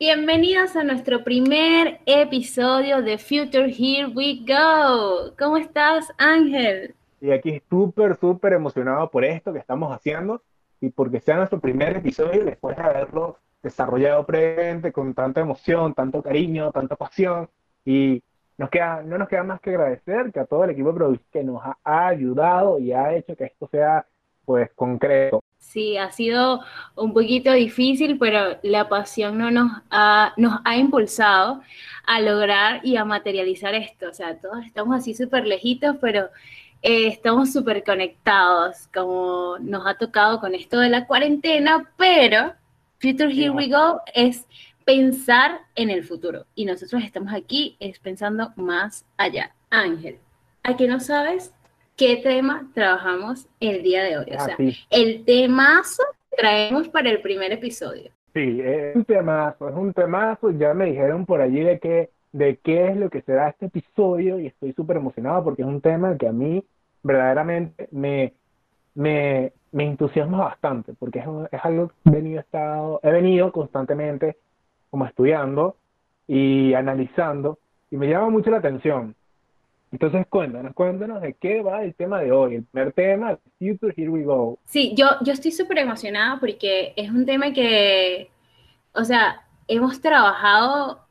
Bienvenidos a nuestro primer episodio de Future Here We Go. ¿Cómo estás, Ángel? Y aquí súper, súper emocionado por esto que estamos haciendo y porque sea nuestro primer episodio después de haberlo desarrollado previamente con tanta emoción, tanto cariño, tanta pasión. Y nos queda, no nos queda más que agradecer que a todo el equipo de que nos ha ayudado y ha hecho que esto sea pues concreto. Sí, ha sido un poquito difícil, pero la pasión no nos ha, nos ha impulsado a lograr y a materializar esto. O sea, todos estamos así súper lejitos, pero eh, estamos súper conectados, como nos ha tocado con esto de la cuarentena, pero Future Here We Go es pensar en el futuro. Y nosotros estamos aquí es pensando más allá. Ángel, ¿a qué no sabes? Qué tema trabajamos el día de hoy. O ah, sea, el temazo que traemos para el primer episodio. Sí, es un temazo, es un temazo. Ya me dijeron por allí de qué, de qué es lo que será este episodio y estoy súper emocionado porque es un tema que a mí verdaderamente me, me, me entusiasma bastante porque es, es algo que he venido, estado, he venido constantemente como estudiando y analizando y me llama mucho la atención. Entonces cuéntanos, cuéntanos de qué va el tema de hoy, el primer tema, Future Here We Go. Sí, yo, yo estoy súper emocionada porque es un tema que, o sea, hemos trabajado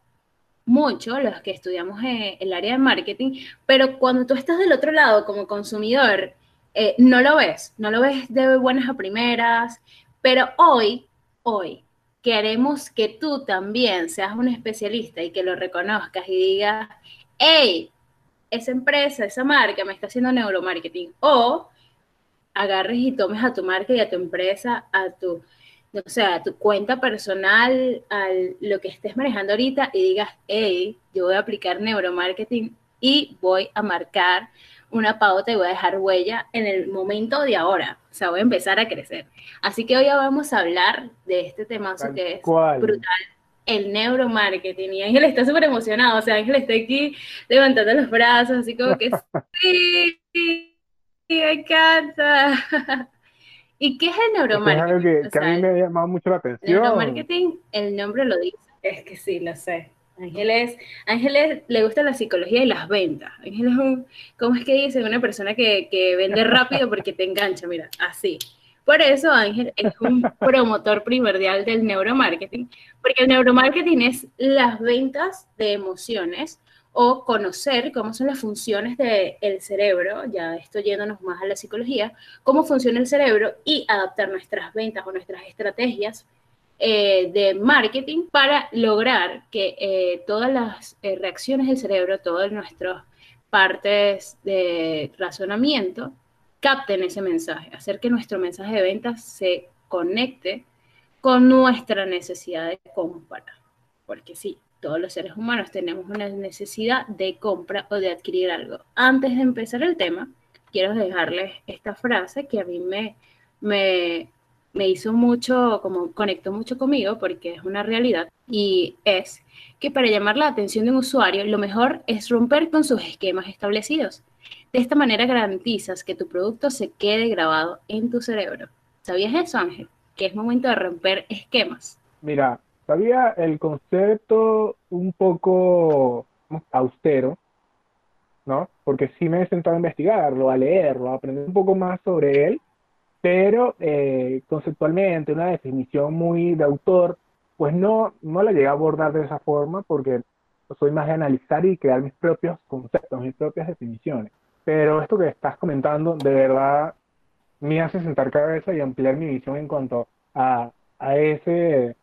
mucho los que estudiamos en el área de marketing, pero cuando tú estás del otro lado como consumidor, eh, no lo ves, no lo ves de buenas a primeras, pero hoy, hoy, queremos que tú también seas un especialista y que lo reconozcas y digas, hey, esa empresa, esa marca me está haciendo neuromarketing. O agarres y tomes a tu marca y a tu empresa, a tu, no sé, a tu cuenta personal, a lo que estés manejando ahorita y digas, hey, yo voy a aplicar neuromarketing y voy a marcar una pauta y voy a dejar huella en el momento de ahora. O sea, voy a empezar a crecer. Así que hoy vamos a hablar de este temazo que es brutal el neuromarketing. Y Ángel está súper emocionado, o sea, Ángel está aquí levantando los brazos, así como que sí, me encanta. ¿Y qué es el neuromarketing? Es algo que, a mí me ha llamado mucho la atención. El neuromarketing, el nombre lo dice. Es que sí, lo sé. Ángeles, Ángeles le gusta la psicología y las ventas. Ángeles es un, ¿cómo es que dice? Una persona que, que vende rápido porque te engancha, mira, así. Por eso Ángel es un promotor primordial del neuromarketing, porque el neuromarketing es las ventas de emociones o conocer cómo son las funciones del cerebro, ya esto yéndonos más a la psicología, cómo funciona el cerebro y adaptar nuestras ventas o nuestras estrategias eh, de marketing para lograr que eh, todas las eh, reacciones del cerebro, todas nuestras partes de razonamiento, capten ese mensaje, hacer que nuestro mensaje de ventas se conecte con nuestra necesidad de compra. Porque sí, todos los seres humanos tenemos una necesidad de compra o de adquirir algo. Antes de empezar el tema, quiero dejarles esta frase que a mí me, me, me hizo mucho, como conectó mucho conmigo porque es una realidad y es que para llamar la atención de un usuario lo mejor es romper con sus esquemas establecidos. De esta manera garantizas que tu producto se quede grabado en tu cerebro. ¿Sabías eso, Ángel? Que es momento de romper esquemas. Mira, sabía el concepto un poco austero, ¿no? Porque sí me he sentado a investigarlo, a leerlo, a aprender un poco más sobre él, pero eh, conceptualmente una definición muy de autor, pues no, no la llegué a abordar de esa forma porque soy más de analizar y crear mis propios conceptos, mis propias definiciones. Pero esto que estás comentando, de verdad, me hace sentar cabeza y ampliar mi visión en cuanto a, a ese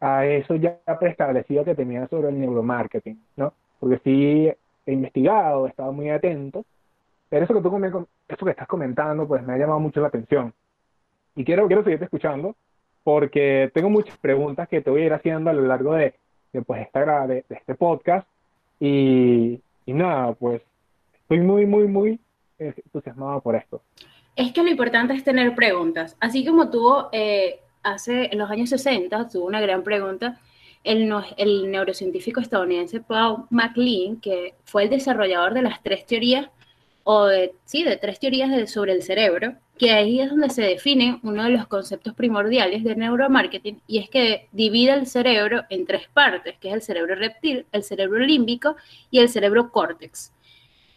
a eso ya preestablecido que tenía sobre el neuromarketing, ¿no? Porque sí he investigado, he estado muy atento, pero eso que tú eso que estás comentando, pues me ha llamado mucho la atención. Y quiero, quiero seguirte escuchando, porque tengo muchas preguntas que te voy a ir haciendo a lo largo de, de pues, esta, de, de este podcast. Y, y nada, pues estoy muy, muy, muy entusiasmado por esto. Es que lo importante es tener preguntas. Así como tuvo eh, hace, en los años 60, tuvo una gran pregunta el, neurocientífico estadounidense Paul MacLean, que fue el desarrollador de las tres teorías, o de, sí, de tres teorías sobre el cerebro, que ahí es donde se define uno de los conceptos primordiales del neuromarketing y es que divide el cerebro en tres partes, que es el cerebro reptil, el cerebro límbico y el cerebro córtex.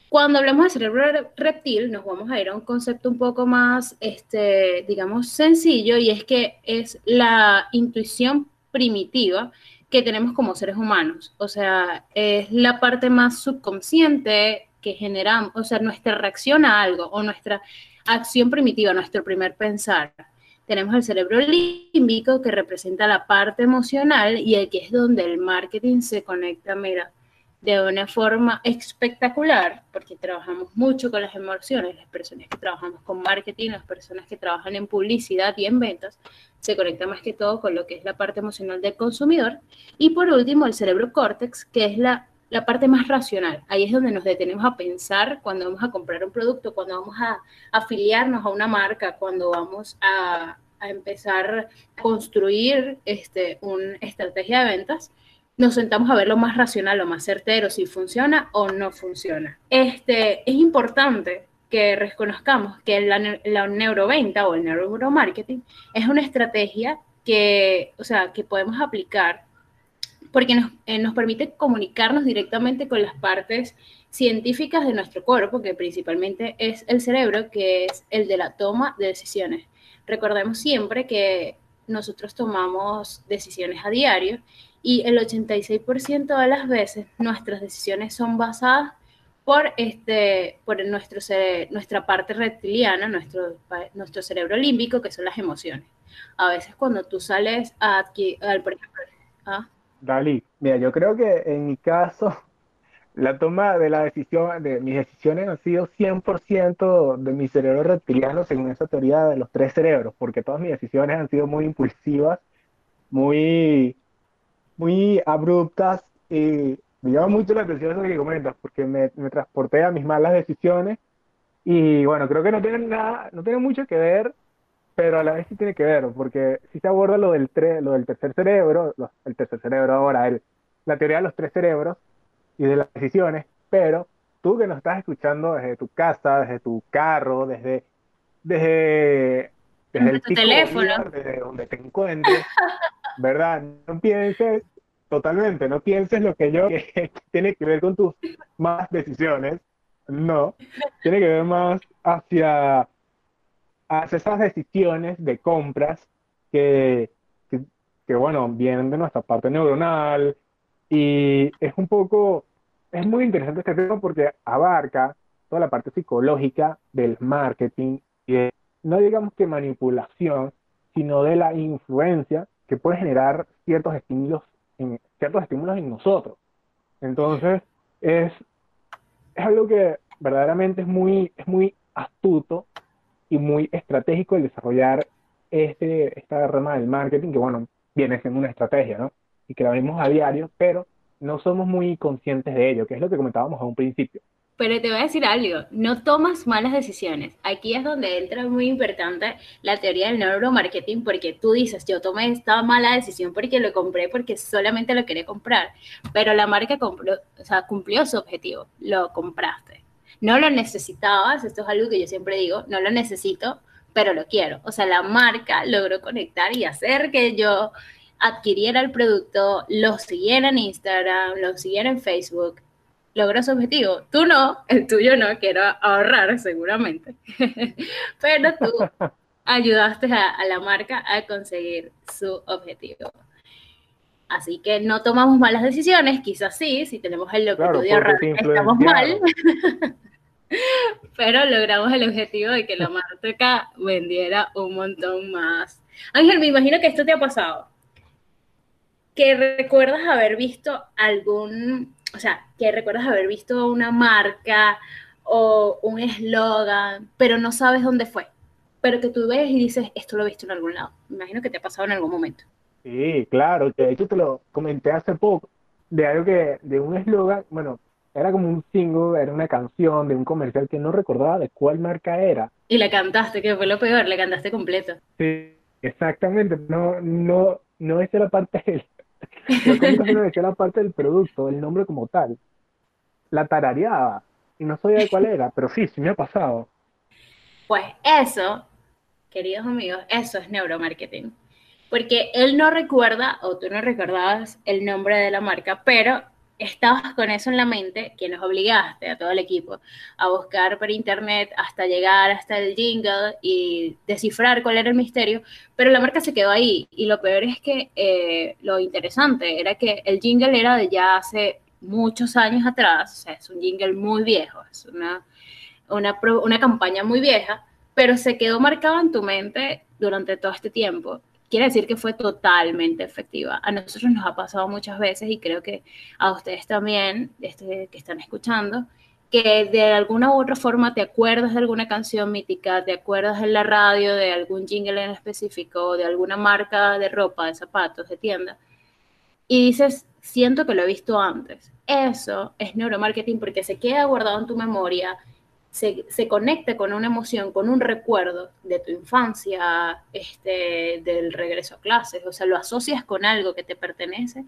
Cuando hablamos de cerebro reptil, nos vamos a ir a un concepto un poco más, este, digamos, sencillo, y es que es la intuición primitiva que tenemos como seres humanos. O sea, es la parte más subconsciente que generamos, o sea, nuestra reacción a algo o nuestra acción primitiva, nuestro primer pensar. Tenemos el cerebro límbico que representa la parte emocional y aquí es donde el marketing se conecta, mira, de una forma espectacular, porque trabajamos mucho con las emociones, las personas que trabajamos con marketing, las personas que trabajan en publicidad y en ventas, se conecta más que todo con lo que es la parte emocional del consumidor. Y por último, el cerebro córtex, que es la, la parte más racional. Ahí es donde nos detenemos a pensar cuando vamos a comprar un producto, cuando vamos a afiliarnos a una marca, cuando vamos a, a empezar a construir este, una estrategia de ventas nos sentamos a ver lo más racional, lo más certero, si funciona o no funciona. Este, es importante que reconozcamos que la, la neuroventa o el neuromarketing es una estrategia que, o sea, que podemos aplicar porque nos, eh, nos permite comunicarnos directamente con las partes científicas de nuestro cuerpo, que principalmente es el cerebro, que es el de la toma de decisiones. Recordemos siempre que nosotros tomamos decisiones a diario y el 86% de las veces nuestras decisiones son basadas por, este, por nuestro, nuestra parte reptiliana, nuestro, nuestro cerebro límbico, que son las emociones. A veces cuando tú sales a, al, por ejemplo, ¿ah? Dali, mira, yo creo que en mi caso, la toma de la decisión, de mis decisiones han sido 100% de mi cerebro reptiliano, según esa teoría de los tres cerebros, porque todas mis decisiones han sido muy impulsivas, muy muy abruptas y me llama mucho la atención eso que comentas, porque me, me transporté a mis malas decisiones y bueno, creo que no tiene nada, no tiene mucho que ver, pero a la vez sí tiene que ver, porque si se aborda lo del, lo del tercer cerebro, el tercer cerebro ahora, el, la teoría de los tres cerebros y de las decisiones, pero tú que nos estás escuchando desde tu casa, desde tu carro, desde, desde, desde el teléfono, desde donde te encuentres, ¿verdad? No pienses totalmente, no pienses lo que yo, tiene que ver con tus más decisiones, no, tiene que ver más hacia, hacia esas decisiones de compras que, que, bueno, vienen de nuestra parte neuronal y es un poco, es muy interesante este tema porque abarca toda la parte psicológica del marketing y no digamos que manipulación, sino de la influencia que puede generar ciertos estímulos en, ciertos estímulos en nosotros. Entonces, es, es algo que verdaderamente es muy, es muy astuto y muy estratégico el desarrollar este, esta rama del marketing, que bueno, viene siendo una estrategia, ¿no? Y que la vemos a diario, pero no somos muy conscientes de ello, que es lo que comentábamos a un principio. Pero te voy a decir algo, no tomas malas decisiones. Aquí es donde entra muy importante la teoría del neuromarketing, porque tú dices, yo tomé esta mala decisión porque lo compré, porque solamente lo quería comprar, pero la marca cumplió, cumplió su objetivo, lo compraste. No lo necesitabas, esto es algo que yo siempre digo, no lo necesito, pero lo quiero. O sea, la marca logró conectar y hacer que yo adquiriera el producto, lo siguiera en Instagram, lo siguiera en Facebook, logró su objetivo. Tú no, el tuyo no, quiero ahorrar seguramente, pero tú ayudaste a, la marca a conseguir su objetivo. Así que no tomamos malas decisiones, quizás sí, si tenemos el objetivo de ahorrar, estamos mal, pero logramos el objetivo de que la marca vendiera un montón más. Ángel, me imagino que esto te ha pasado. Que recuerdas haber visto algún o sea, que recuerdas haber visto una marca o un eslogan, pero no sabes dónde fue, pero que tú ves y dices, esto lo he visto en algún lado. Me imagino que te ha pasado en algún momento. Sí, claro, de hecho te lo comenté hace poco, de algo que, de un eslogan, bueno, era como un single, era una canción de un comercial que no recordaba de cuál marca era. Y la cantaste, que fue lo peor, la cantaste completo. Sí, exactamente, no, no, no esa era parte del, yo como decía la parte del producto, el nombre como tal. La tarareaba y no sabía cuál era, pero sí, sí me ha pasado. Pues eso queridos amigos, eso es neuromarketing. Porque él no recuerda, o tú no recordabas el nombre de la marca, pero estabas con eso en la mente, que nos obligaste a todo el equipo a buscar por internet hasta llegar hasta el jingle y descifrar cuál era el misterio, pero la marca se quedó ahí. Y lo peor es que eh, lo interesante era que el jingle era de ya hace muchos años atrás, o sea, es un jingle muy viejo, es una, una, una campaña muy vieja, pero se quedó marcado en tu mente durante todo este tiempo quiere decir que fue totalmente efectiva. A nosotros nos ha pasado muchas veces y creo que a ustedes también, este, que están escuchando, que de alguna u otra forma te acuerdas de alguna canción mítica, te acuerdas en la radio de algún jingle en específico, de alguna marca de ropa, de zapatos, de tienda, y dices, siento que lo he visto antes. Eso es neuromarketing porque se queda guardado en tu memoria se, se, conecta con una emoción, con un recuerdo de tu infancia, este, del regreso a clases, o sea, lo asocias con algo que te pertenece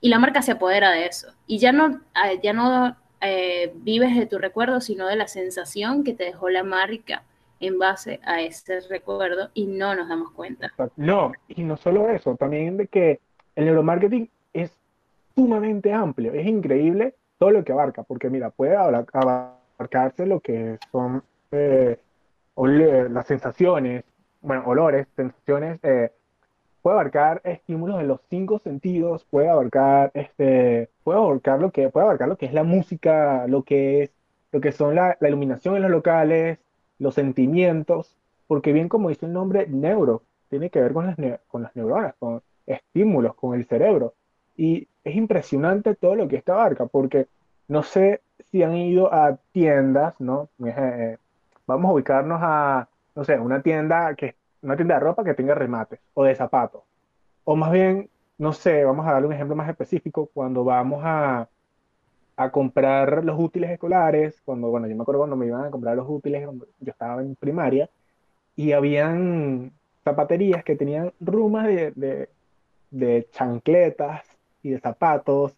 y la marca se apodera de eso. Y ya no, ah, ya no eh, vives de tu recuerdo, sino de la sensación que te dejó la marca en base a ese recuerdo y no nos damos cuenta. No, y no solo eso, también de que el neuromarketing es sumamente amplio, es increíble todo lo que abarca, porque mira, puede hablar, abarcarse lo que son eh, las sensaciones, bueno, olores, sensaciones, eh, puede abarcar estímulos de los cinco sentidos, puede abarcar, este, puede abarcar lo que, puede abarcar lo que es la música, lo que es, lo que son la, iluminación en los locales, los sentimientos, porque bien como dice el nombre, neuro, tiene que ver con las, con las neuronas, con estímulos, con el cerebro. Y es impresionante todo lo que esta abarca, porque no sé si han ido a tiendas, ¿no? Eh, vamos a ubicarnos a, no sé, una tienda que una tienda de ropa que tenga remates o de zapatos. O más bien, no sé, vamos a darle un ejemplo más específico, cuando vamos a, a comprar los útiles escolares, cuando, bueno, yo me acuerdo cuando me iban a comprar los útiles, yo estaba en primaria, y habían zapaterías que tenían rumas de, de, de chancletas, y de zapatos,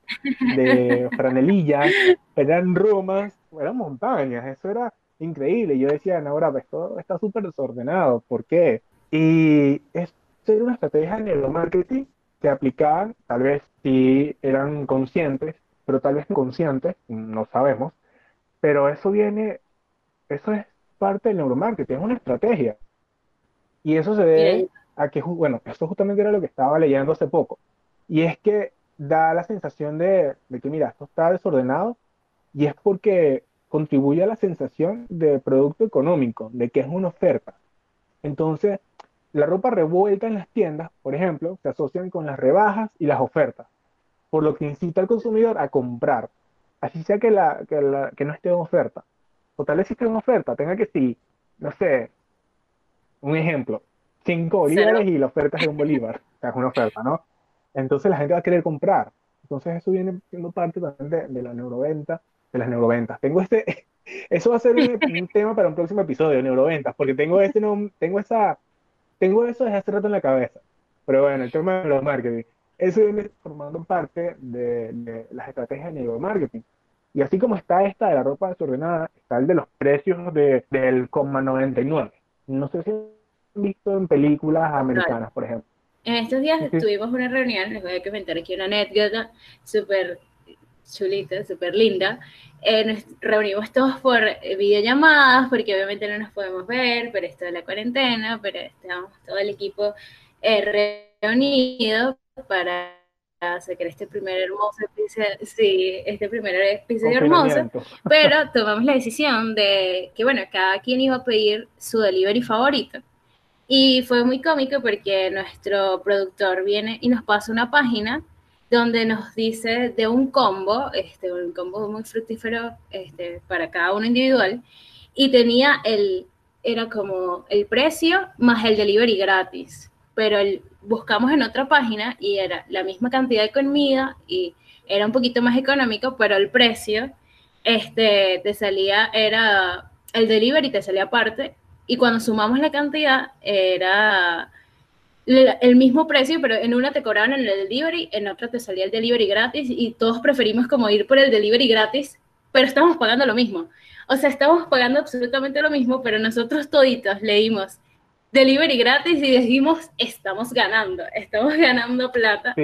de franelillas, eran rumas, eran montañas, eso era increíble. Yo decía, no, ahora esto está súper desordenado, ¿por qué? Y esto era una estrategia de neuromarketing que aplicaban, tal vez si eran conscientes, pero tal vez inconscientes, no sabemos, pero eso viene, eso es parte del neuromarketing, es una estrategia. Y eso se debe a que, bueno, esto justamente era lo que estaba leyendo hace poco, y es que da la sensación de, que, mira, esto está desordenado y es porque contribuye a la sensación de producto económico, de que es una oferta. Entonces, la ropa revuelta en las tiendas, por ejemplo, se asocian con las rebajas y las ofertas, por lo que incita al consumidor a comprar, así sea que, la, que, no esté en oferta. O tal vez si esté en oferta, tenga que sí, no sé, un ejemplo, 5 bolívares y la oferta es de un bolívar, o sea, es una oferta, ¿no? Entonces la gente va a querer comprar. Entonces eso viene siendo parte también de, la neuroventa, de las neuroventas. Tengo este, eso va a ser un, tema para un próximo episodio, de neuroventas, porque tengo este, no, tengo esa, tengo eso desde hace rato en la cabeza. Pero bueno, el tema de los marketing, eso viene formando parte de, las estrategias de neuromarketing. Y así como está esta de la ropa desordenada, está el de los precios de, del 99. No sé si han visto en películas americanas, por ejemplo. En estos días tuvimos una reunión, les voy a comentar aquí una anécdota súper chulita, súper linda. Eh, nos reunimos todos por videollamadas, porque obviamente no nos podemos ver, pero esto de la cuarentena, pero estábamos todo el equipo eh, reunido para sacar este primer hermoso episodio, sí, este primer episodio hermoso, pero tomamos la decisión de que, bueno, cada quien iba a pedir su delivery favorito. Y fue muy cómico porque nuestro productor viene y nos pasa una página donde nos dice de un combo, este, un combo muy fructífero este, para cada uno individual, y tenía el, era como el precio más el delivery gratis, pero el, buscamos en otra página y era la misma cantidad de comida y era un poquito más económico, pero el precio este, te salía, era el delivery te salía aparte y cuando sumamos la cantidad era el mismo precio, pero en una te cobraban el delivery, en otra te salía el delivery gratis y todos preferimos como ir por el delivery gratis, pero estamos pagando lo mismo. O sea, estamos pagando absolutamente lo mismo, pero nosotros toditos leímos delivery gratis y dijimos, estamos ganando, estamos ganando plata.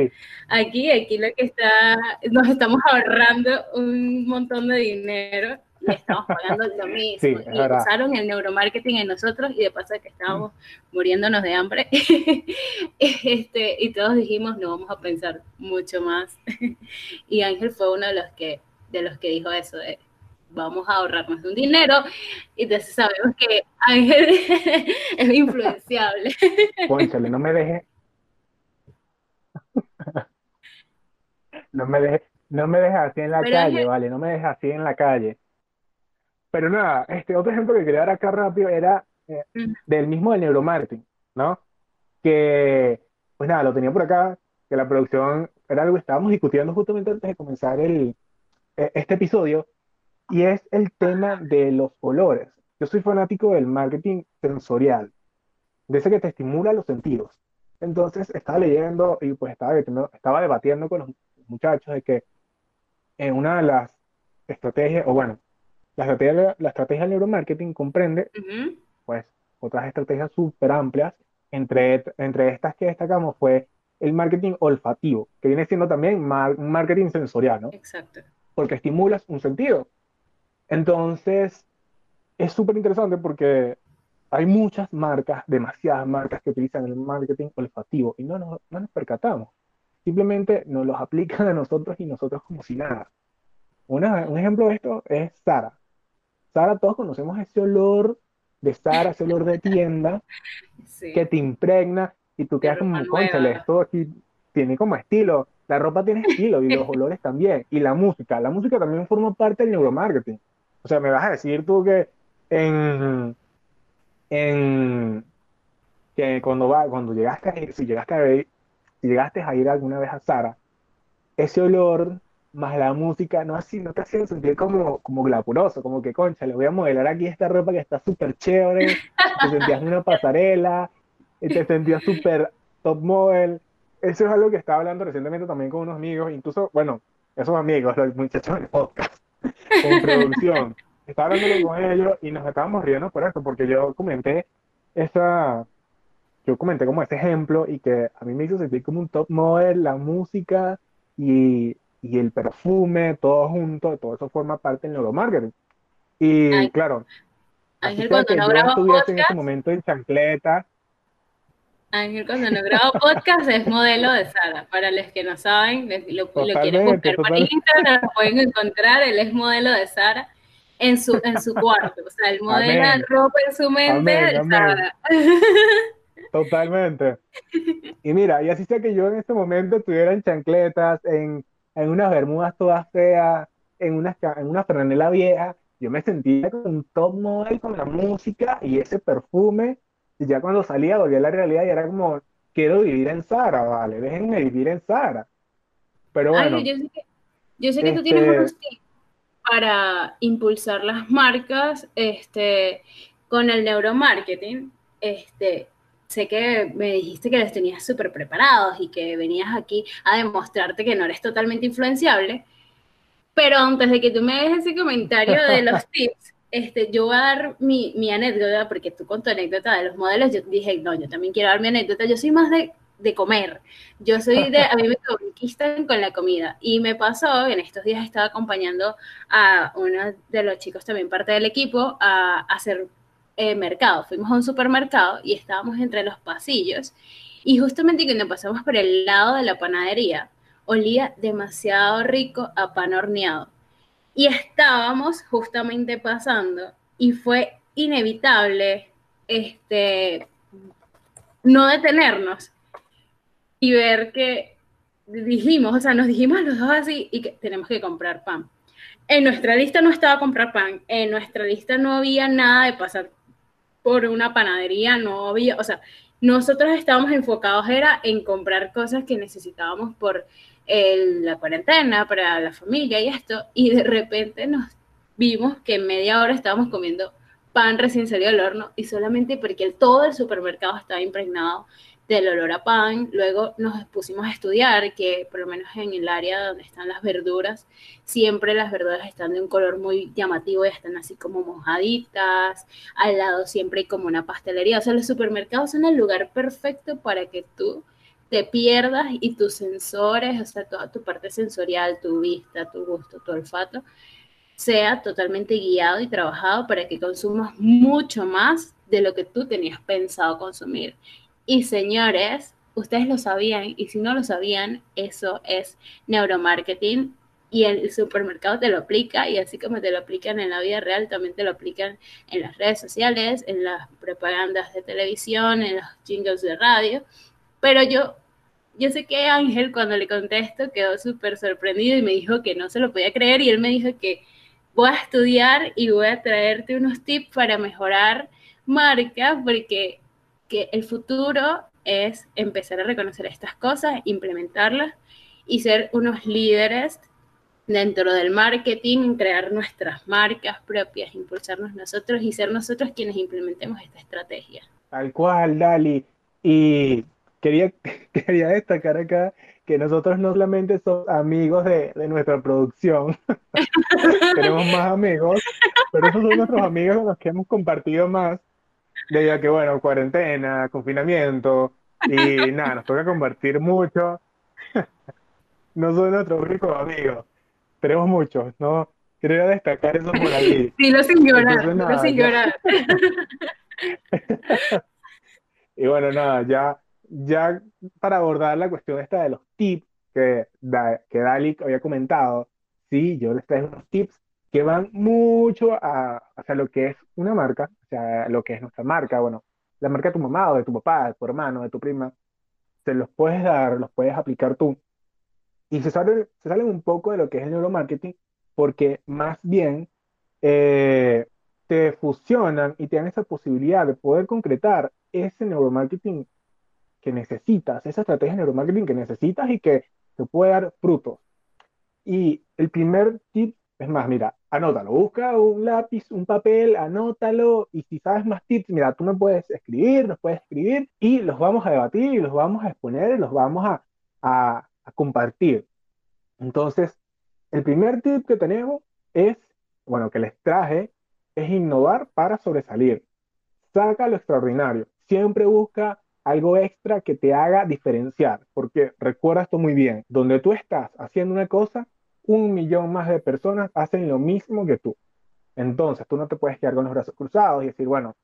Aquí, aquí lo que está, nos estamos ahorrando un montón de dinero estamos pagando lo mismo. y usaron el neuromarketing en nosotros y de paso que estábamos muriéndonos de hambre. este, y todos dijimos, no vamos a pensar mucho más. y Ángel fue uno de los que, de los que dijo eso, de vamos a ahorrarnos un dinero. Y entonces sabemos que Ángel es influenciable. Pónchale, no me deje. No me deje, no me deje así en la calle, vale, no me deje así en la calle. Pero nada, este otro ejemplo que quería dar acá rápido era eh, del mismo del neuromarketing, ¿no? Que, pues nada, lo tenía por acá, que la producción era algo que estábamos discutiendo justamente antes de comenzar el, e, este episodio, y es el tema de los colores. Yo soy fanático del marketing sensorial, de ese que te estimula los sentidos. Entonces estaba leyendo y pues estaba, estaba debatiendo con los muchachos de que en una de las estrategias, o bueno, la estrategia, la estrategia del neuromarketing comprende, pues, otras estrategias súper amplias. Entre, entre estas que destacamos fue el marketing olfativo, que viene siendo también un marketing sensorial, ¿no? Exacto. Porque estimulas un sentido. Entonces, es súper interesante porque hay muchas marcas, demasiadas marcas que utilizan el marketing olfativo y no nos, no nos percatamos. Simplemente nos los aplican a nosotros y nosotros como si nada. Una, un ejemplo de esto es Sara. Sara, todos conocemos ese olor de Sara, ese olor de tienda que te impregna y tú quedas como, conchale, esto aquí tiene como estilo. La ropa tiene estilo y los olores también. Y la música, la música también forma parte del neuromarketing. O sea, me vas a decir tú que en, en que cuando va, cuando llegaste a ir, si llegaste a ir, si llegaste a ir alguna vez a Sara, ese olor más la música, no así, no te hacía sentir como, como glapuroso, como que concha, le voy a modelar aquí esta ropa que está súper chévere, te sentías en una pasarela, te sentías súper top model. Eso es algo que estaba hablando recientemente también con unos amigos, incluso, bueno, esos amigos, los muchachos del podcast, con producción. Estaba hablando con ellos y nos estábamos riendo por eso, porque yo comenté esa, yo comenté como ese ejemplo y que a mí me hizo sentir como un top model, la música y y el perfume, todo junto, todo eso forma parte del neuromarketing. Y claro, Ángel cuando no graba podcast, en este momento en chancleta. Ángel cuando no graba podcast es modelo de Sara. Para los que no saben, lo, lo quieren buscar por Instagram, lo pueden encontrar, él es modelo de Sara en su, en su cuarto. O sea, el modelo de ropa en su mente de Sara. Totalmente. Y mira, y así sea que yo en este momento estuviera en chancletas, en en unas bermudas todas feas, en una, en una franela vieja, yo me sentía con un top model con la música y ese perfume, y ya cuando salía volvía a la realidad y era como, quiero vivir en Sara, vale, déjenme vivir en Sara. Pero bueno. yo sé que, yo sé que tú tienes este unos tips para impulsar las marcas este, con el neuromarketing. Este, sé que me dijiste que los tenías súper preparados y que venías aquí a demostrarte que no eres totalmente influenciable, pero antes de que tú me des ese comentario de los tips, este, yo voy a dar mi, mi, anécdota, porque tú con tu anécdota de los modelos, yo dije, no, yo también quiero dar mi anécdota, yo soy más de, de comer, yo soy de, a mí me conquistan con la comida, y me pasó, en estos días estaba acompañando a uno de los chicos, también parte del equipo, a, a hacer eh, mercado. Fuimos a un supermercado y estábamos entre los pasillos. Y justamente cuando pasamos por el lado de la panadería, olía demasiado rico a pan horneado. Y estábamos justamente pasando y fue inevitable este, no detenernos y ver que dijimos, o sea, nos dijimos los dos así y que tenemos que comprar pan. En nuestra lista no estaba comprar pan, en nuestra lista no había nada de pasar por una panadería, no había, o sea, nosotros estábamos enfocados era en comprar cosas que necesitábamos por la cuarentena, para la familia y esto, y de repente nos vimos que en media hora estábamos comiendo pan recién salido del horno y solamente porque todo el supermercado estaba impregnado del olor a pan. Luego nos pusimos a estudiar que por lo menos en el área donde están las verduras, siempre las verduras están de un color muy llamativo y están así como mojaditas. Al lado siempre hay como una pastelería. O sea, los supermercados son el lugar perfecto para que tú te pierdas y tus sensores, o sea, toda tu parte sensorial, tu vista, tu gusto, tu olfato, sea totalmente guiado y trabajado para que consumas mucho más de lo que tú tenías pensado consumir. Y señores, ustedes lo sabían y si no lo sabían, eso es neuromarketing y el supermercado te lo aplica y así como te lo aplican en la vida real, también te lo aplican en las redes sociales, en las propagandas de televisión, en los jingles de radio. Pero yo, yo sé que Ángel cuando le contesto quedó súper sorprendido y me dijo que no se lo podía creer y él me dijo que voy a estudiar y voy a traerte unos tips para mejorar marca porque que el futuro es empezar a reconocer estas cosas, implementarlas y ser unos líderes dentro del marketing, crear nuestras marcas propias, impulsarnos nosotros y ser nosotros quienes implementemos esta estrategia. Tal cual, Dali. Y quería, quería destacar acá que nosotros no solamente somos amigos de, de nuestra producción, tenemos más amigos, pero esos son nuestros amigos con los que hemos compartido más debido a que, bueno, cuarentena, confinamiento, y nada, nos toca compartir mucho. no son nuestros únicos amigos, tenemos muchos, ¿no? Quería destacar eso por ahí. Sí, lo sin llorar, lo sin llorar. y bueno, nada, ya, ya para abordar la cuestión esta de los tips que, que Dalik había comentado, sí, yo les traigo unos tips que van mucho a, hacia lo que es una marca, o sea, lo que es nuestra marca, bueno, la marca de tu mamá o de tu papá, de tu hermano, de tu prima, se los puedes dar, los puedes aplicar tú. Y se salen, se un poco de lo que es el neuromarketing, porque más bien eh, te fusionan y te dan esa posibilidad de poder concretar ese neuromarketing que necesitas, esa estrategia de neuromarketing que necesitas y que te puede dar frutos. Y el primer tip es más, mira, anótalo, busca un lápiz, un papel, anótalo y si sabes más tips, mira, tú me puedes escribir, nos puedes escribir y los vamos a debatir y los vamos a exponer y los vamos a, a, a compartir. Entonces, el primer tip que tenemos es, bueno, que les traje, es innovar para sobresalir. Saca lo extraordinario. Siempre busca algo extra que te haga diferenciar, porque recuerda esto muy bien, donde tú estás haciendo una cosa, un millón más de personas hacen lo mismo que tú. Entonces, tú no te puedes quedar con los brazos cruzados y decir, bueno,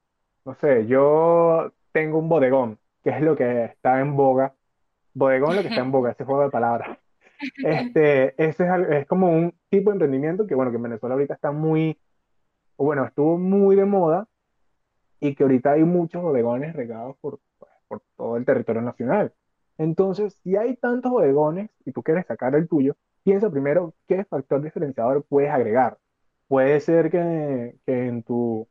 no sé, yo tengo un bodegón, que es lo que está en boga. Bodegón, lo que está en boga, ese juego de palabras. Este, ese es, es como un tipo de emprendimiento que, bueno, que en Venezuela ahorita está muy, bueno, estuvo muy de moda y que ahorita hay muchos bodegones regados por, por todo el territorio nacional. Entonces, si hay tantos bodegones y tú quieres sacar el tuyo, piensa primero qué factor diferenciador puedes agregar. Puede ser que, que en tu,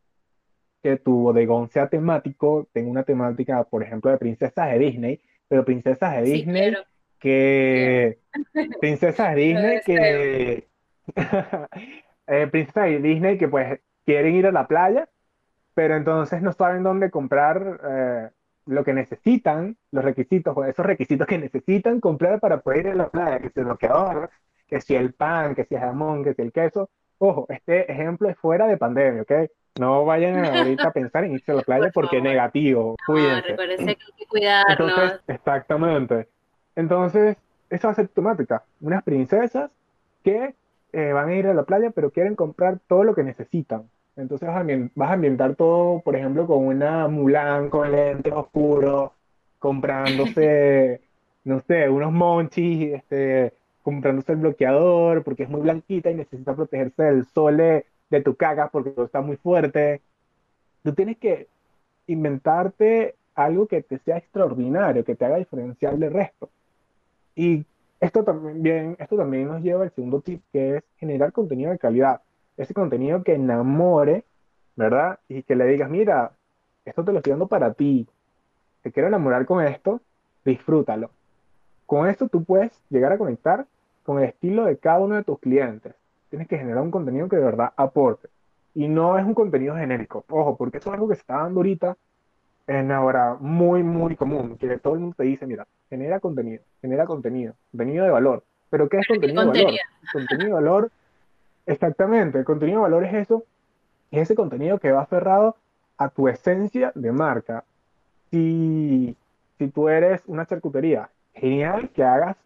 que tu bodegón sea temático, tenga una temática, por ejemplo, de princesas de Disney, pero princesas de Disney que... Princesas de Disney que... eh, princesas de Disney que pues quieren ir a la playa, pero entonces no saben dónde comprar eh, lo que necesitan, los requisitos, esos requisitos que necesitan comprar para poder ir a la playa, que si el bloqueador, que si el pan, que si el jamón, que si el queso. Ojo, este ejemplo es fuera de pandemia, ¿ok? No vayan ahorita a pensar en irse a la playa porque es negativo. Cuídense. que hay que cuidarnos. exactamente. Entonces, esa va a ser temática. Unas princesas que eh, van a ir a la playa pero quieren comprar todo lo que necesitan. Entonces vas a ambientar todo, por ejemplo, con una Mulan con lentes oscuros, comprándose, no sé, unos monchis, este, comprándose el bloqueador porque es muy blanquita y necesita protegerse del sol de, tu caga porque todo está muy fuerte. Tú tienes que inventarte algo que te sea extraordinario, que te haga diferencial del resto. Y esto también, esto también nos lleva al segundo tip, que es generar contenido de calidad ese contenido que enamore, ¿verdad? Y que le digas, mira, esto te lo estoy dando para ti, te quiero enamorar con esto, disfrútalo. Con esto tú puedes llegar a conectar con el estilo de cada uno de tus clientes. Tienes que generar un contenido que de verdad aporte. Y no es un contenido genérico. Ojo, porque eso es algo que se está dando ahorita en ahora muy, muy común, que todo el mundo te dice, mira, genera contenido, genera contenido, contenido de valor. ¿Pero qué es contenido de valor? Contenido de valor, exactamente, el contenido de valor es eso, es ese contenido que va aferrado a tu esencia de marca. Si, si tú eres una charcutería, genial que hagas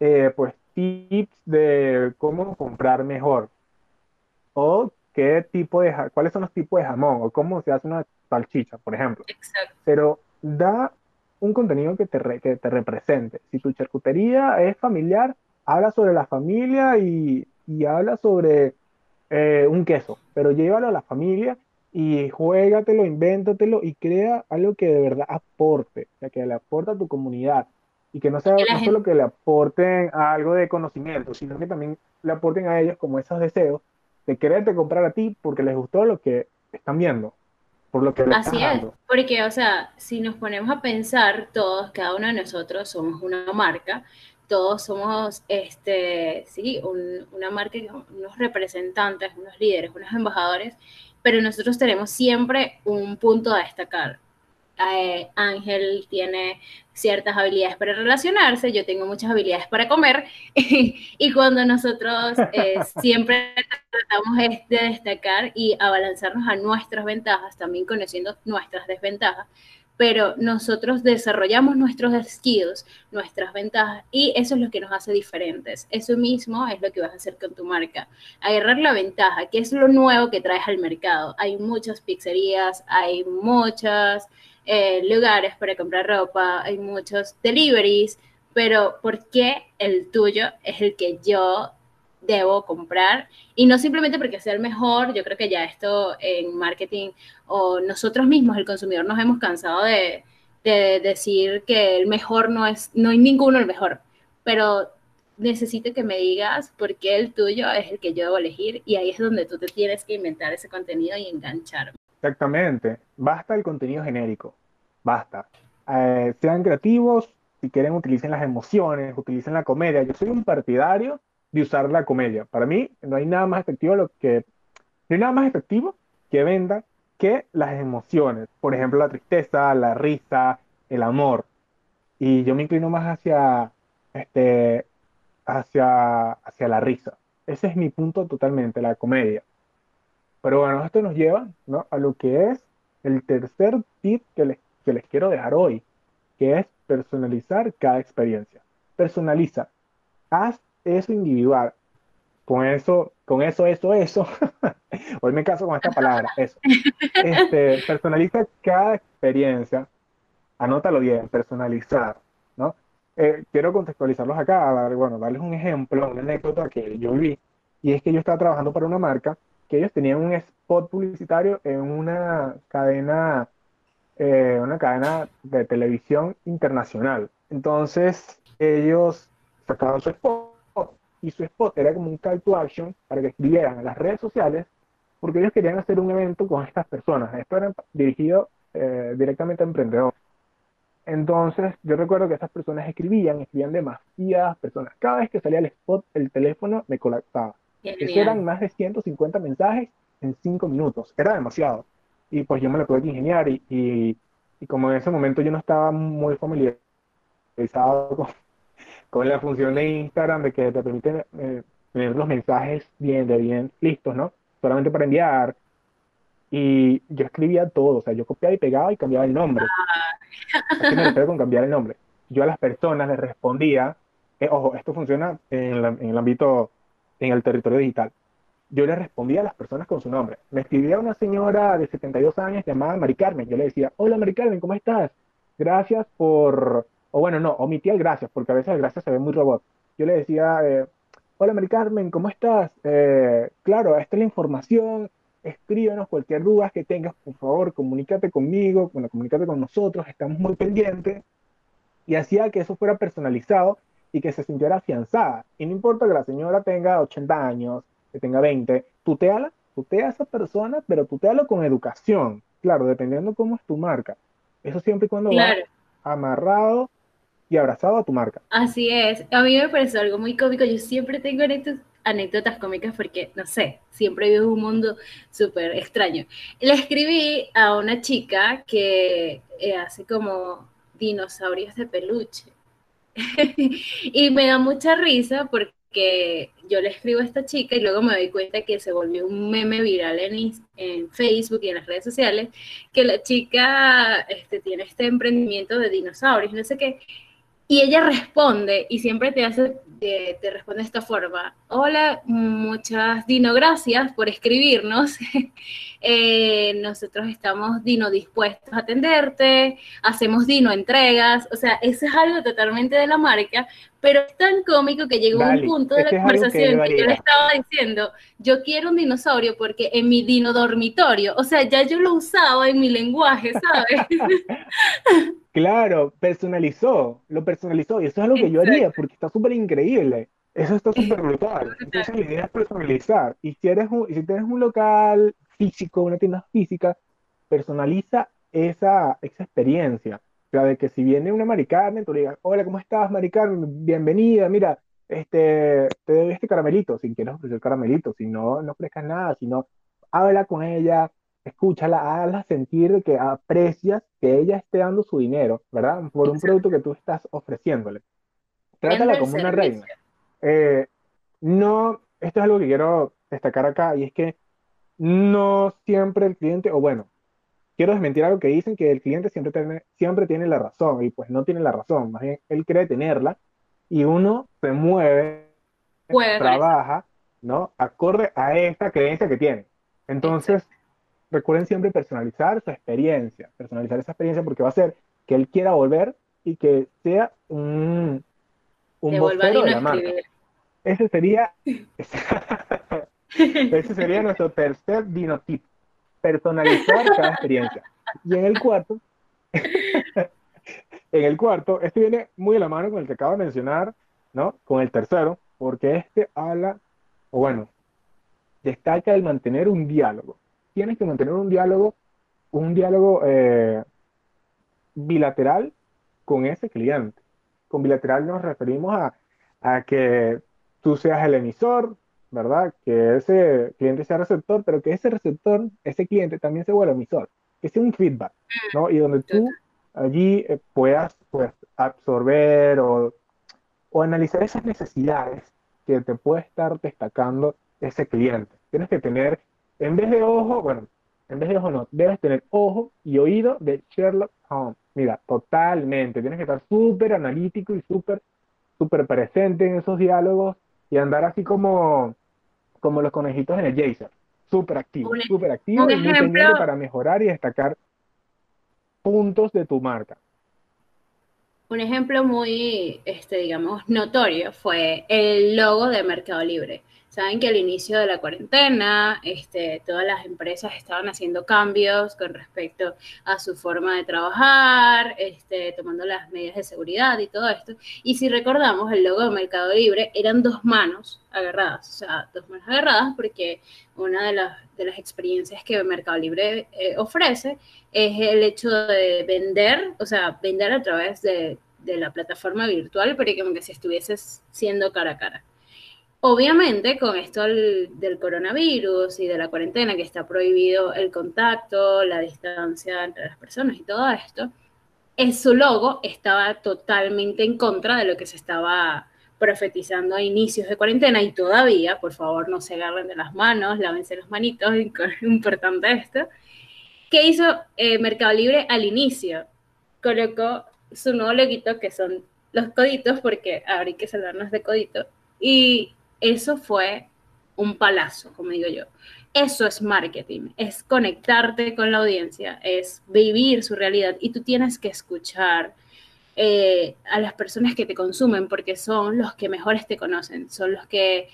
eh, pues tips de cómo comprar mejor o qué tipo de cuáles son los tipos de jamón o cómo se hace una salchicha, por ejemplo. Exacto. Pero da un contenido que te, que te represente. Si tu charcutería es familiar, habla sobre la familia y, y habla sobre eh, un queso, pero llévalo a la familia y juégatelo, invéntatelo y crea algo que de verdad aporte, o sea, que le aporte a tu comunidad y que no sea no solo que le aporten algo de conocimiento, sino que también le aporten a ellos como esos deseos de quererte comprar a ti porque les gustó lo que están viendo, por lo que Así es, porque, o sea, si nos ponemos a pensar todos, cada uno de nosotros somos una marca, todos somos, este, sí, una marca, unos representantes, unos líderes, unos embajadores, pero nosotros tenemos siempre un punto a destacar. Eh, Ángel tiene ciertas habilidades para relacionarse, yo tengo muchas habilidades para comer y, cuando nosotros eh, siempre tratamos de destacar y abalanzarnos a nuestras ventajas, también conociendo nuestras desventajas, pero nosotros desarrollamos nuestros skills, nuestras ventajas y eso es lo que nos hace diferentes. Eso mismo es lo que vas a hacer con tu marca. Agarrar la ventaja, que es lo nuevo que traes al mercado. Hay muchas pizzerías, hay muchos eh, lugares para comprar ropa, hay muchos deliveries, pero ¿por qué el tuyo es el que yo debo comprar y no simplemente porque el mejor, yo creo que ya esto en marketing o nosotros mismos, el consumidor, nos hemos cansado de, decir que el mejor no es, no hay ninguno el mejor, pero necesito que me digas por qué el tuyo es el que yo debo elegir y ahí es donde tú te tienes que inventar ese contenido y enganchar. Exactamente, basta el contenido genérico, basta. Eh, sean creativos, si quieren utilicen las emociones, utilicen la comedia. Yo soy un partidario de usar la comedia. Para mí no hay nada más efectivo que no hay nada más efectivo que venda que las emociones. Por ejemplo, la tristeza, la risa, el amor. Y yo me inclino más hacia este hacia hacia la risa. Ese es mi punto totalmente, la comedia. Pero bueno, esto nos lleva ¿no? a lo que es el tercer tip que les, que les quiero dejar hoy, que es personalizar cada experiencia. Personaliza. Haz eso individual, con eso, con eso, eso, eso, hoy me caso con esta palabra, eso. Este, personaliza cada experiencia, anótalo bien, personalizar, ¿no? Eh, quiero contextualizarlos acá, bueno, darles un ejemplo, una anécdota que yo vi, y es que yo estaba trabajando para una marca que ellos tenían un spot publicitario en una cadena, eh, una cadena de televisión internacional. Entonces, ellos sacaban su spot y su spot era como un call to action para que escribieran en las redes sociales porque ellos querían hacer un evento con estas personas. Esto era dirigido eh, directamente a emprendedores. Entonces, yo recuerdo que estas personas escribían, escribían demasiadas personas. Cada vez que salía el spot, el teléfono me colapsaba. eran más de 150 mensajes en 5 minutos. Era demasiado. Y pues yo me lo tuve que ingeniar y, y, y como en ese momento yo no estaba muy familiarizado con, con la función de Instagram de que te permite eh, tener los mensajes bien, de bien listos, ¿no? Solamente para enviar. Y yo escribía todo, o sea, yo copiaba y pegaba y cambiaba el nombre. Así me refiero con cambiar el nombre. Yo a las personas les respondía, eh, ojo, esto funciona en, en, el ámbito, en el territorio digital. Yo le respondía a las personas con su nombre. Me escribía una señora de 72 años llamada Mari Carmen. Yo le decía, hola Mari Carmen, ¿cómo estás? Gracias por, o bueno, no, omitía el gracias, porque a veces el gracias se ve muy robot. Yo le decía, eh, hola Mari Carmen, ¿cómo estás? Eh, claro, esta es la información, escríbenos cualquier duda que tengas, por favor, comunícate conmigo, bueno, comunícate con nosotros, estamos muy pendientes. Y hacía que eso fuera personalizado y que se sintiera afianzada. Y no importa que la señora tenga 80 años, que tenga 20, tuteala, tutea a esa persona, pero tutealo con educación. Claro, dependiendo cómo es tu marca. Eso siempre y cuando va amarrado y abrazado a tu marca. Así es. A mí me parece algo muy cómico. Yo siempre tengo anécdotas cómicas porque, no sé, siempre vivo un mundo súper extraño. Le escribí a una chica que eh, hace como dinosaurios de peluche. y me da mucha risa porque yo le escribo a esta chica y luego me doy cuenta que se volvió un meme viral en, en Facebook y en las redes sociales, que la chica este, tiene este emprendimiento de dinosaurios, no sé qué, y ella responde y siempre te hace, te, responde de esta forma. Hola, muchas Dino, gracias por escribirnos. Eh, nosotros estamos Dino dispuestos a atenderte, hacemos Dino entregas, o sea, eso es algo totalmente de la marca, pero es tan cómico que llegó un punto de la conversación que, yo le estaba diciendo, yo quiero un dinosaurio porque en mi dino dormitorio, o sea, ya yo lo usaba en mi lenguaje, ¿sabes? Claro, personalizó, lo personalizó y eso es algo que yo haría porque está súper increíble. Eso está súper brutal. Entonces la idea es personalizar. Y si, eres un, si tienes un local físico, una tienda física, personaliza esa, esa experiencia. O sea, de que si viene una maricarne, tú le digas, hola, ¿cómo estás, maricarne? Bienvenida, mira, este, te doy este caramelito, si quieres ofrecer caramelito, si no, no ofrezcas nada, si no, habla con ella, escúchala, hazla sentir que aprecias que ella esté dando su dinero, ¿verdad? Por un producto que tú estás ofreciéndole. Trátala como una reina. Eh, no, esto es algo que quiero destacar acá y es que no siempre el cliente, o bueno, quiero desmentir algo que dicen que el cliente siempre tiene, siempre tiene la razón y pues no tiene la razón, más bien él cree tenerla y uno se mueve, trabaja, ¿no? Acorde a esta creencia que tiene. Entonces, recuerden siempre personalizar su experiencia, personalizar esa experiencia porque va a hacer que él quiera volver y que sea un, un vocero de la marca. Ese sería, ese sería nuestro tercer dinotip, personalizar cada experiencia. Y en el cuarto, en el cuarto, este viene muy de la mano con el que acabo de mencionar, ¿no? Con el tercero, porque este habla, o bueno, destaca el mantener un diálogo tienes que mantener un diálogo, un diálogo eh, bilateral con ese cliente. Con bilateral nos referimos a, que tú seas el emisor, ¿verdad? Que ese cliente sea receptor, pero que ese receptor, ese cliente también se vuelva emisor, que sea un feedback, ¿no? Y donde tú allí eh, puedas pues, absorber o, o analizar esas necesidades que te puede estar destacando ese cliente. Tienes que tener en vez de ojo, bueno, en vez de ojo no, debes tener ojo y oído de Sherlock Holmes. Mira, totalmente. Tienes que estar súper analítico y súper, súper presente en esos diálogos y andar así como, como los conejitos en el Jason. Súper activo, súper activo y muy para mejorar y destacar puntos de tu marca. Un ejemplo muy, este, digamos, notorio fue el logo de Mercado Libre. Saben que al inicio de la cuarentena, este, todas las empresas estaban haciendo cambios con respecto a su forma de trabajar, este, tomando las medidas de seguridad y todo esto. Y si recordamos, el logo de Mercado Libre eran dos manos agarradas, o sea, dos manos agarradas, porque una de las, de las experiencias que Mercado Libre eh, ofrece es el hecho de vender, o sea, vender a través de, de la plataforma virtual, pero como que si estuvieses siendo cara a cara. Obviamente, con esto del, coronavirus y de la cuarentena, que está prohibido el contacto, la distancia entre las personas y todo esto, en su logo estaba totalmente en contra de lo que se estaba profetizando a inicios de cuarentena y todavía, por favor, no se agarren de las manos, lávense las manitos, importante esto. ¿Qué hizo eh, Mercado Libre al inicio? Colocó su nuevo loguito, que son los coditos, porque ahora hay que salvarnos de codito, y eso fue un palazo, como digo yo. Eso es marketing, es conectarte con la audiencia, es vivir su realidad y tú tienes que escuchar eh, a las personas que te consumen porque son los que mejores te conocen, son los que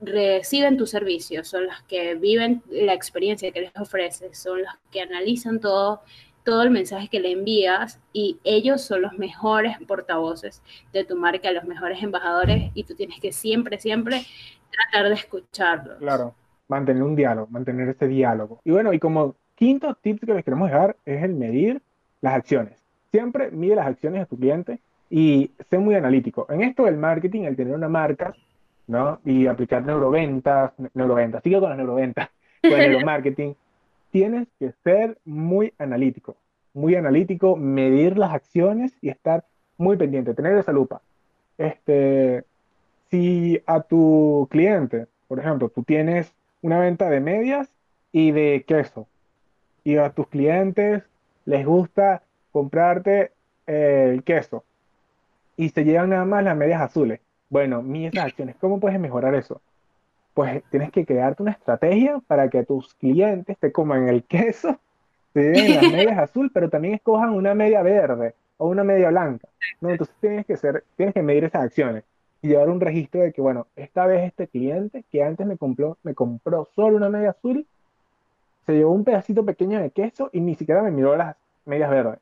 reciben tus servicios, son los que viven la experiencia que les ofreces, son los que analizan todo todo el mensaje que le envías y ellos son los mejores portavoces de tu marca, los mejores embajadores y tú tienes que siempre, siempre tratar de escucharlos. Claro, mantener un diálogo, mantener ese diálogo. Y bueno, y como quinto tip que les queremos dejar es el medir las acciones. Siempre mide las acciones de tu cliente y sé muy analítico. En esto del marketing, el tener una marca, ¿no? Y aplicar neuroventas, neuroventas, sigue con las neuroventas, con el neuromarketing. Tienes que ser muy analítico, muy analítico, medir las acciones y estar muy pendiente, tener esa lupa. Este, si a tu cliente, por ejemplo, tú tienes una venta de medias y de queso, y a tus clientes les gusta comprarte eh, el queso y se llevan nada más las medias azules. Bueno, esas acciones, ¿cómo puedes mejorar eso? Pues tienes que crearte una estrategia para que tus clientes te coman el queso, te den las medias azul, pero también escojan una media verde o una media blanca. ¿no? Entonces tienes que, ser, tienes que medir esas acciones y llevar un registro de que, bueno, esta vez este cliente que antes me compró, me compró solo una media azul, se llevó un pedacito pequeño de queso y ni siquiera me miró las medias verdes.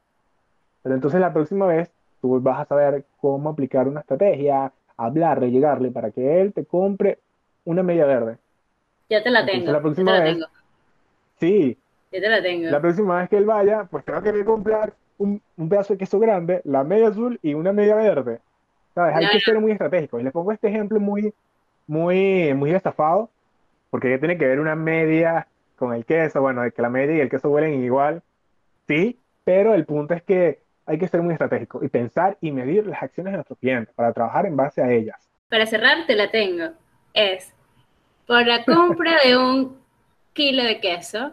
Pero entonces la próxima vez tú vas a saber cómo aplicar una estrategia, hablarle, llegarle para que él te compre una media verde. Ya te la tengo. La próxima ya te la tengo. Sí. Ya te la tengo. La próxima vez que él vaya, pues te va a querer comprar un, un pedazo de queso grande, la media azul y una media verde. Hay que ser muy estratégico. Y les pongo este ejemplo muy, muy, muy estafado, porque ya tiene que ver una media con el queso. Bueno, de que la media y el queso huelen igual, sí, pero el punto es que hay que ser muy estratégico y pensar y medir las acciones de nuestros clientes para trabajar en base a ellas. Para cerrar, te la tengo. Es por la compra de un kilo de queso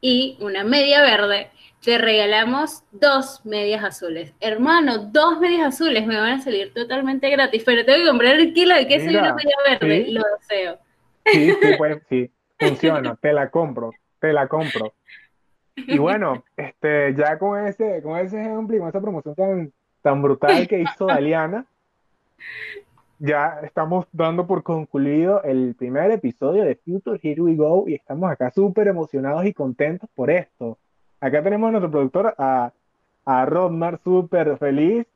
y una media verde, te regalamos dos medias azules. Hermano, dos medias azules me van a salir totalmente gratis, pero tengo que comprar el kilo de queso y una media verde. Lo deseo. Sí, sí, pues sí, funciona, te la compro, te la compro. Y bueno, este, ya con ese, con ese ejemplo y con esa promoción tan, tan brutal que hizo Daliana, ya estamos dando por concluido el primer episodio de Future Here We Go y estamos acá súper emocionados y contentos por esto. Acá tenemos a nuestro productor, a, a Rodmar, súper feliz.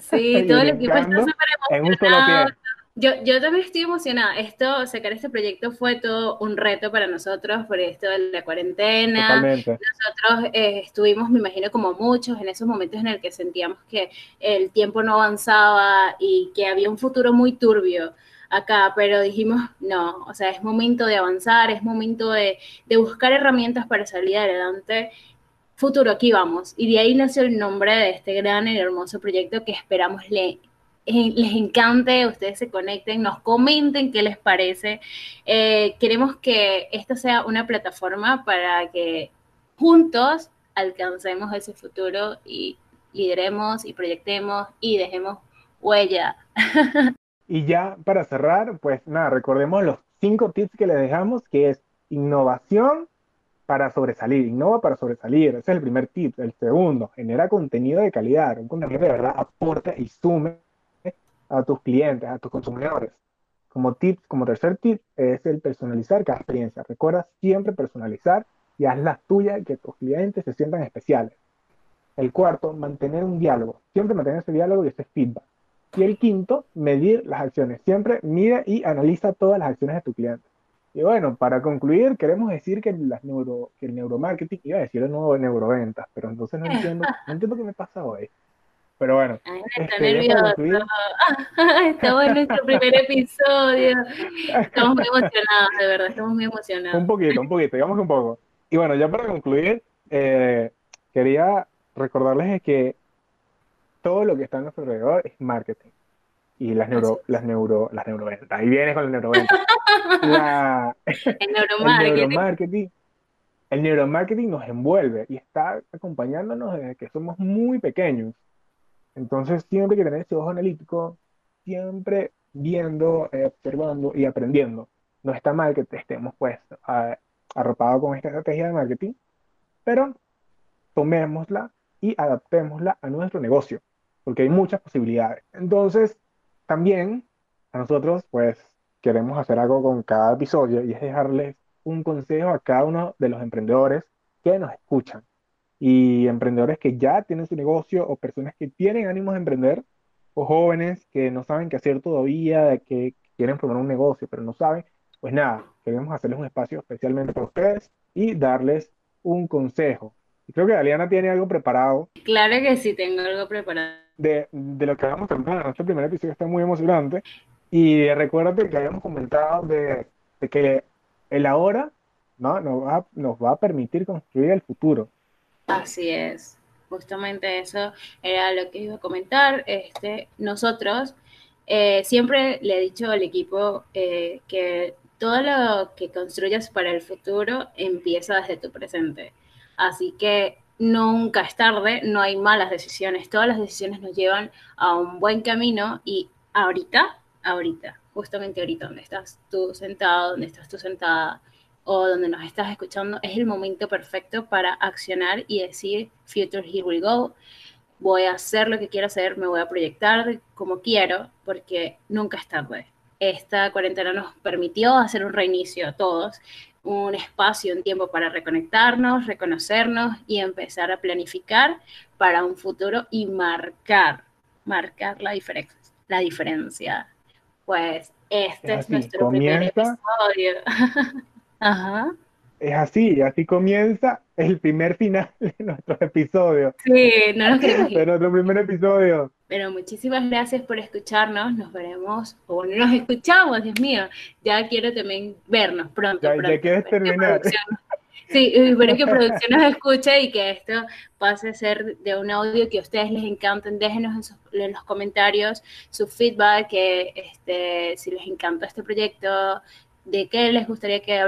Sí, todo el equipo está súper emocionado. Yo, yo también estoy emocionada. Esto, sacar este proyecto fue todo un reto para nosotros por esto de la cuarentena. Nosotros eh, estuvimos, me imagino, como muchos en esos momentos en el que sentíamos que el tiempo no avanzaba y que había un futuro muy turbio acá, pero dijimos, no, o sea, es momento de avanzar, es momento de, de buscar herramientas para salir adelante. Futuro, aquí vamos. Y de ahí nació el nombre de este gran y hermoso proyecto que esperamos le les encante, ustedes se conecten, nos comenten qué les parece. Eh, queremos que esto sea una plataforma para que juntos alcancemos ese futuro y lideremos y proyectemos y dejemos huella. Y ya para cerrar, pues nada, recordemos los cinco tips que les dejamos, que es innovación para sobresalir, innova para sobresalir, ese es el primer tip. El segundo, genera contenido de calidad, un contenido de verdad aporte y sume a tus clientes, a tus consumidores. Como tip, como tercer tip, es el personalizar cada experiencia. Recuerda siempre personalizar y haz la tuya y que tus clientes se sientan especiales. El cuarto, mantener un diálogo. Siempre mantener ese diálogo y ese feedback. Y el quinto, medir las acciones. Siempre mide y analiza todas las acciones de tu cliente. Y bueno, para concluir, queremos decir que, las neuro, que el neuromarketing, iba a decir de nuevo neuroventas, pero entonces no entiendo, no entiendo qué me pasa hoy. Pero bueno. está este, nervioso. está bueno nuestro primer episodio. Estamos muy emocionados, de verdad, estamos muy emocionados. Un poquito, un poquito, digamos un poco. Y bueno, ya para concluir, eh, quería recordarles que todo lo que está a nuestro alrededor es marketing. Y las neuro, las neuro, las neuroventas. Ahí vienes con el neuroventas. La, el neuromarketing. El neuromarketing. El neuromarketing nos envuelve y está acompañándonos desde que somos muy pequeños. Entonces, siempre que tener ese ojo analítico, siempre viendo, eh, observando y aprendiendo. No está mal que estemos pues arropados con esta estrategia de marketing, pero tomémosla y adaptémosla a nuestro negocio, porque hay muchas posibilidades. Entonces, también a nosotros pues queremos hacer algo con cada episodio y es dejarles un consejo a cada uno de los emprendedores que nos escuchan y emprendedores que ya tienen su negocio o personas que tienen ánimos de emprender o jóvenes que no saben qué hacer todavía, de que quieren formar un negocio pero no saben, pues nada, queremos hacerles un espacio especialmente para ustedes y darles un consejo. Y creo que Daliana tiene algo preparado. Claro que sí, tengo algo preparado. De, de lo que hablamos temprano, este primer episodio está muy emocionante. Y recuérdate que habíamos comentado de, que el ahora ¿no? nos, va, nos va a permitir construir el futuro. Así es, justamente eso era lo que iba a comentar. Este, nosotros eh, siempre le he dicho al equipo eh, que todo lo que construyas para el futuro empieza desde tu presente. Así que nunca es tarde, no hay malas decisiones, todas las decisiones nos llevan a un buen camino y ahorita, ahorita, justamente ahorita donde estás tú sentado, donde estás tú sentada o donde nos estás escuchando, es el momento perfecto para accionar y decir, future, here we go, voy a hacer lo que quiero hacer, me voy a proyectar como quiero, porque nunca es tarde. Esta cuarentena nos permitió hacer un reinicio a todos, un espacio, un tiempo para reconectarnos, reconocernos y empezar a planificar para un futuro y marcar, marcar la, diferencia la diferencia. Pues este es, nuestro primer episodio. Ajá. Es así, así comienza el primer final de nuestro episodio. Sí, no nos queremos ir. De nuestro primer episodio. Pero muchísimas gracias por escucharnos. Nos veremos, o nos escuchamos, Dios mío. Ya quiero también vernos pronto. Ya, pronto. quieres terminar. Sí, espero que producción nos escuche y que esto pase a ser de un audio que a ustedes les encanten. Déjenos en, los comentarios su feedback, que este, si les encanta este proyecto, de qué les gustaría que,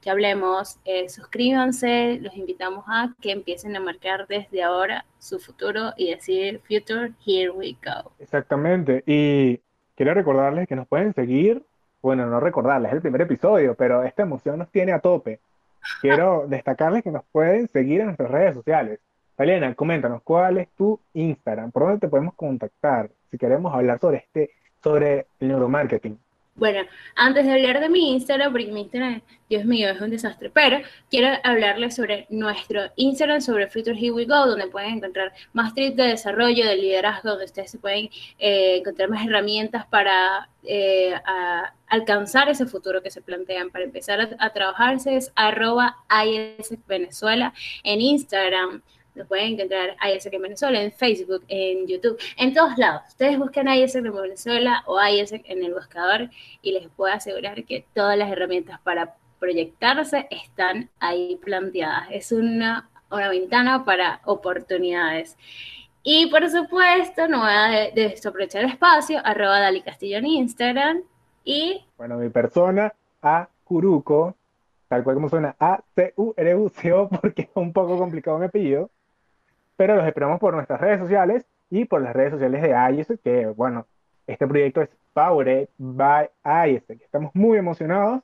que hablemos. Eh, suscríbanse, los invitamos a que empiecen a marcar desde ahora su futuro y decir Future, here we go. Exactamente. Y quiero recordarles que nos pueden seguir. Bueno, no recordarles, es el primer episodio, pero esta emoción nos tiene a tope quiero destacarles que nos pueden seguir en nuestras redes sociales. Elena, coméntanos, ¿cuál es tu Instagram? ¿Por dónde te podemos contactar si queremos hablar sobre este, sobre el neuromarketing? Bueno, antes de hablar de mi Instagram, porque mi Instagram, Dios mío, es un desastre, pero quiero hablarles sobre nuestro Instagram, sobre Future Here We Go, donde pueden encontrar más tips de desarrollo, de liderazgo, donde ustedes se pueden eh, encontrar más herramientas para eh, alcanzar ese futuro que se plantean. Para empezar a, a trabajarse es arroba Venezuela en Instagram lo pueden encontrar ISEC en Venezuela, en Facebook, en YouTube, en todos lados. Ustedes buscan ISEC en Venezuela o ISEC en el buscador y les puedo asegurar que todas las herramientas para proyectarse están ahí planteadas. Es una, una ventana para oportunidades. Y por supuesto, no voy a desaprovechar el espacio, arroba Dali Castillo en Instagram y... Bueno, mi persona, a Curuco, tal cual como suena, A-C-U-R-U-C-O, porque es un poco complicado mi apellido pero los esperamos por nuestras redes sociales y por las redes sociales de IES, que bueno, este proyecto es Powered by IES, estamos muy emocionados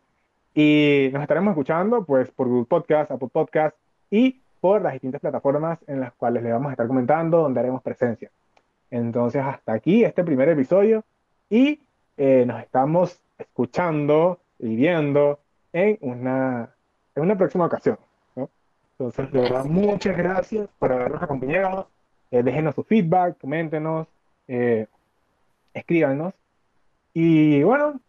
y nos estaremos escuchando pues por Google Podcast, Apple Podcast y por las distintas plataformas en las cuales le vamos a estar comentando, donde haremos presencia. Entonces, hasta aquí este primer episodio y eh, nos estamos escuchando y viendo en una, en una próxima ocasión. Entonces, de verdad, muchas gracias por habernos acompañado. Eh, déjenos su feedback, coméntenos, eh, escríbanos. Y bueno,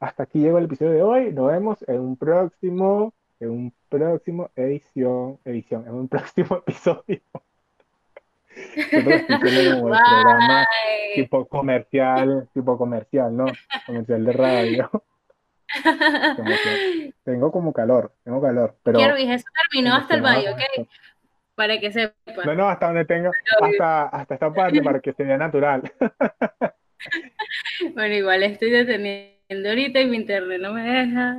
hasta aquí llegó el episodio de hoy. Nos vemos en un próximo, en un próximo edición, edición, en un próximo episodio. programa tipo comercial, tipo comercial, ¿no? Comercial de radio. tengo como calor, tengo calor. Pero eso terminó hasta el baño, ¿ok? Para que sepa. No, no, hasta donde tengo, hasta, hasta esta parte para que se vea natural. bueno, igual estoy deteniendo ahorita y mi internet no me deja.